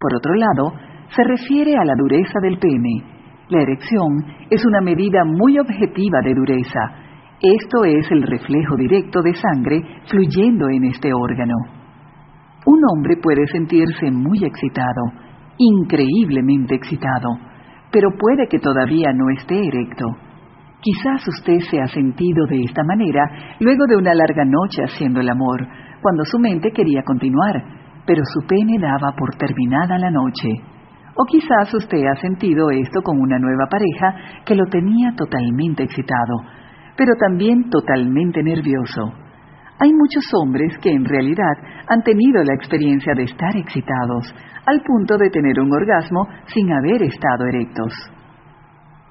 Por otro lado, se refiere a la dureza del pene. La erección es una medida muy objetiva de dureza. Esto es el reflejo directo de sangre fluyendo en este órgano. Un hombre puede sentirse muy excitado, increíblemente excitado, pero puede que todavía no esté erecto. Quizás usted se ha sentido de esta manera luego de una larga noche haciendo el amor, cuando su mente quería continuar, pero su pene daba por terminada la noche. O quizás usted ha sentido esto con una nueva pareja que lo tenía totalmente excitado, pero también totalmente nervioso. Hay muchos hombres que en realidad han tenido la experiencia de estar excitados, al punto de tener un orgasmo sin haber estado erectos.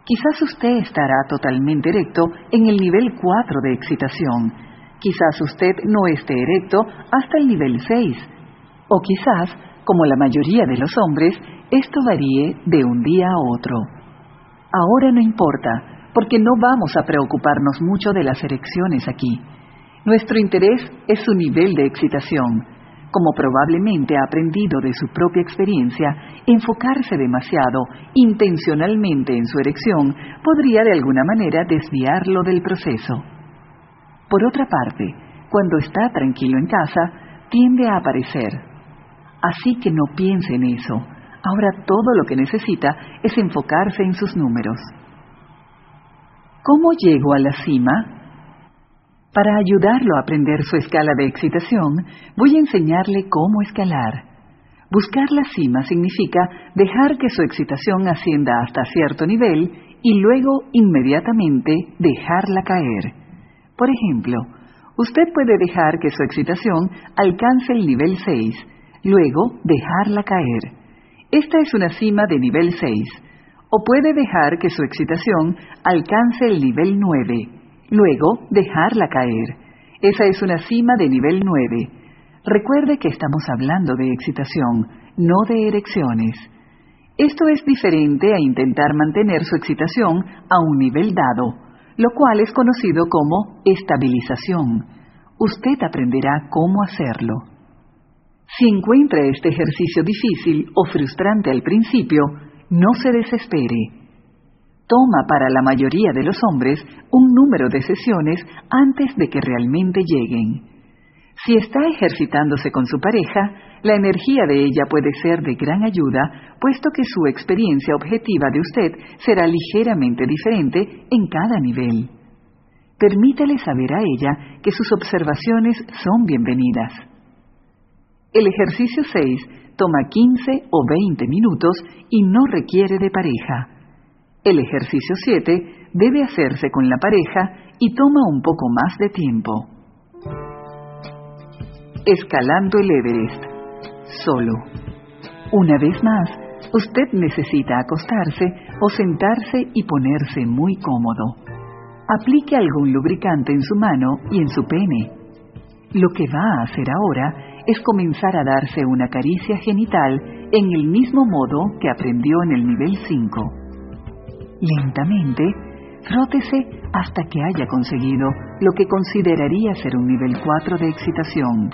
Quizás usted estará totalmente erecto en el nivel 4 de excitación. Quizás usted no esté erecto hasta el nivel 6. O quizás, como la mayoría de los hombres, esto varíe de un día a otro. Ahora no importa, porque no vamos a preocuparnos mucho de las erecciones aquí. Nuestro interés es su nivel de excitación. Como probablemente ha aprendido de su propia experiencia, enfocarse demasiado intencionalmente en su erección podría de alguna manera desviarlo del proceso. Por otra parte, cuando está tranquilo en casa, tiende a aparecer. Así que no piense en eso. Ahora todo lo que necesita es enfocarse en sus números. ¿Cómo llego a la cima? Para ayudarlo a aprender su escala de excitación, voy a enseñarle cómo escalar. Buscar la cima significa dejar que su excitación ascienda hasta cierto nivel y luego inmediatamente dejarla caer. Por ejemplo, usted puede dejar que su excitación alcance el nivel 6, luego dejarla caer. Esta es una cima de nivel 6. O puede dejar que su excitación alcance el nivel 9 Luego, dejarla caer. Esa es una cima de nivel 9. Recuerde que estamos hablando de excitación, no de erecciones. Esto es diferente a intentar mantener su excitación a un nivel dado, lo cual es conocido como estabilización. Usted aprenderá cómo hacerlo. Si encuentra este ejercicio difícil o frustrante al principio, no se desespere toma para la mayoría de los hombres un número de sesiones antes de que realmente lleguen. Si está ejercitándose con su pareja, la energía de ella puede ser de gran ayuda, puesto que su experiencia objetiva de usted será ligeramente diferente en cada nivel. Permítale saber a ella que sus observaciones son bienvenidas. El ejercicio 6 toma 15 o 20 minutos y no requiere de pareja. El ejercicio 7 debe hacerse con la pareja y toma un poco más de tiempo. Escalando el Everest. Solo. Una vez más, usted necesita acostarse o sentarse y ponerse muy cómodo. Aplique algún lubricante en su mano y en su pene. Lo que va a hacer ahora es comenzar a darse una caricia genital en el mismo modo que aprendió en el nivel 5. Lentamente, frótese hasta que haya conseguido lo que consideraría ser un nivel 4 de excitación.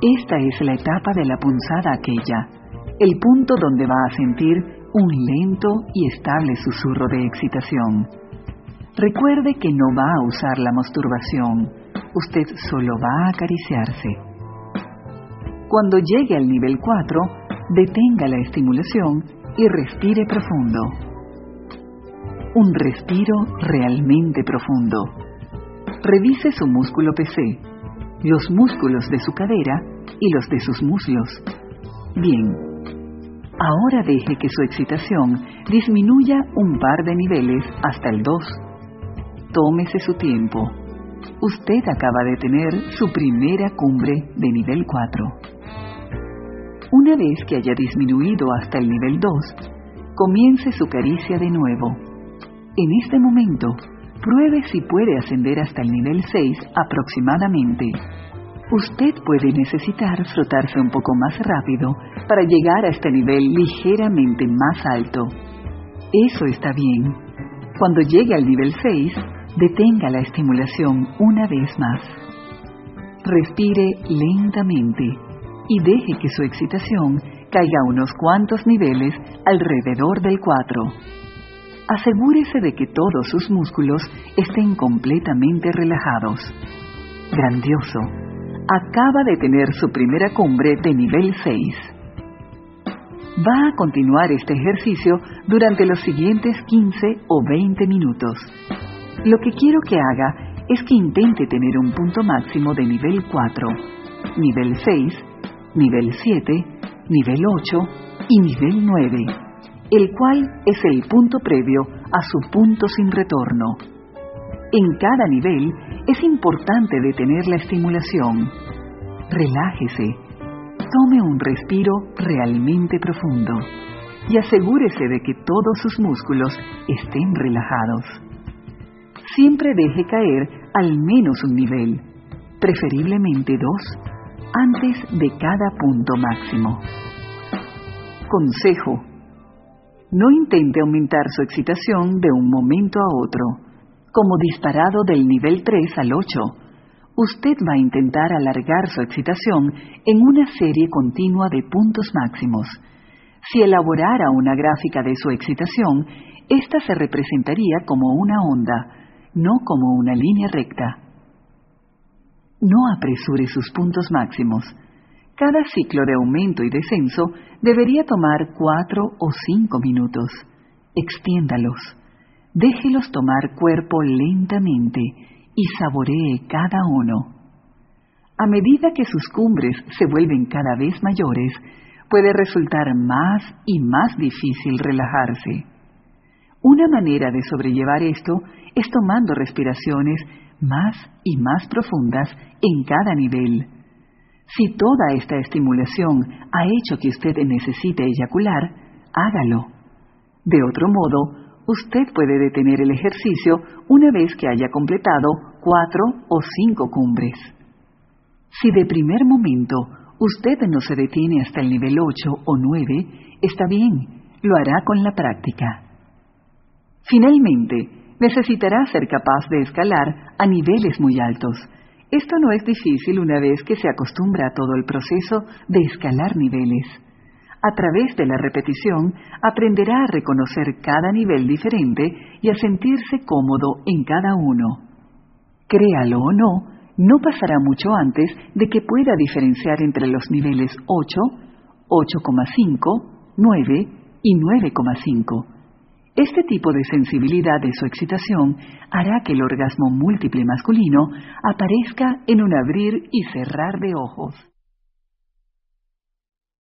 Esta es la etapa de la punzada aquella, el punto donde va a sentir un lento y estable susurro de excitación. Recuerde que no va a usar la masturbación, usted solo va a acariciarse. Cuando llegue al nivel 4, detenga la estimulación y respire profundo un respiro realmente profundo. Revise su músculo PC, los músculos de su cadera y los de sus muslos. Bien, ahora deje que su excitación disminuya un par de niveles hasta el 2. Tómese su tiempo. Usted acaba de tener su primera cumbre de nivel 4. Una vez que haya disminuido hasta el nivel 2, comience su caricia de nuevo en este momento, pruebe si puede ascender hasta el nivel 6 aproximadamente. Usted puede necesitar frotarse un poco más rápido para llegar a este nivel ligeramente más alto. Eso está bien. Cuando llegue al nivel 6, detenga la estimulación una vez más. Respire lentamente y deje que su excitación caiga unos cuantos niveles alrededor del 4. Asegúrese de que todos sus músculos estén completamente relajados. Grandioso. Acaba de tener su primera cumbre de nivel 6. Va a continuar este ejercicio durante los siguientes 15 o 20 minutos. Lo que quiero que haga es que intente tener un punto máximo de nivel 4, nivel 6, nivel 7, nivel 8 y nivel 9, el cual es el punto previo a su punto sin retorno. En cada nivel es importante detener la estimulación. Relájese, tome un respiro realmente profundo y asegúrese de que todos sus músculos estén relajados. Siempre deje caer al menos un nivel, preferiblemente dos, antes de cada punto máximo. Consejo. No intente aumentar su excitación de un momento a otro, como disparado del nivel 3 al 8. Usted va a intentar alargar su excitación en una serie continua de puntos máximos. Si elaborara una gráfica de su excitación, ésta se representaría como una onda, no como una línea recta. No apresure sus puntos máximos. Cada ciclo de aumento y descenso debería tomar cuatro o cinco minutos. Extiéndalos. Déjelos tomar cuerpo lentamente y saboree cada uno. A medida que sus cumbres se vuelven cada vez mayores, puede resultar más y más difícil relajarse. Una manera de sobrellevar esto es tomando respiraciones más y más profundas en cada nivel. Si toda esta estimulación ha hecho que usted necesite eyacular, hágalo. De otro modo, usted puede detener el ejercicio una vez que haya completado cuatro o cinco cumbres. Si de primer momento usted no se detiene hasta el nivel 8 o 9, está bien, lo hará con la práctica. Finalmente, necesitará ser capaz de escalar a niveles muy altos. Esto no es difícil una vez que se acostumbra a todo el proceso de escalar niveles. A través de la repetición aprenderá a reconocer cada nivel diferente y a sentirse cómodo en cada uno. Créalo o no, no pasará mucho antes de que pueda diferenciar entre los niveles 8, 8,5, 9 y 9,5 este tipo de sensibilidad de su excitación hará que el orgasmo múltiple masculino aparezca en un abrir y cerrar de ojos.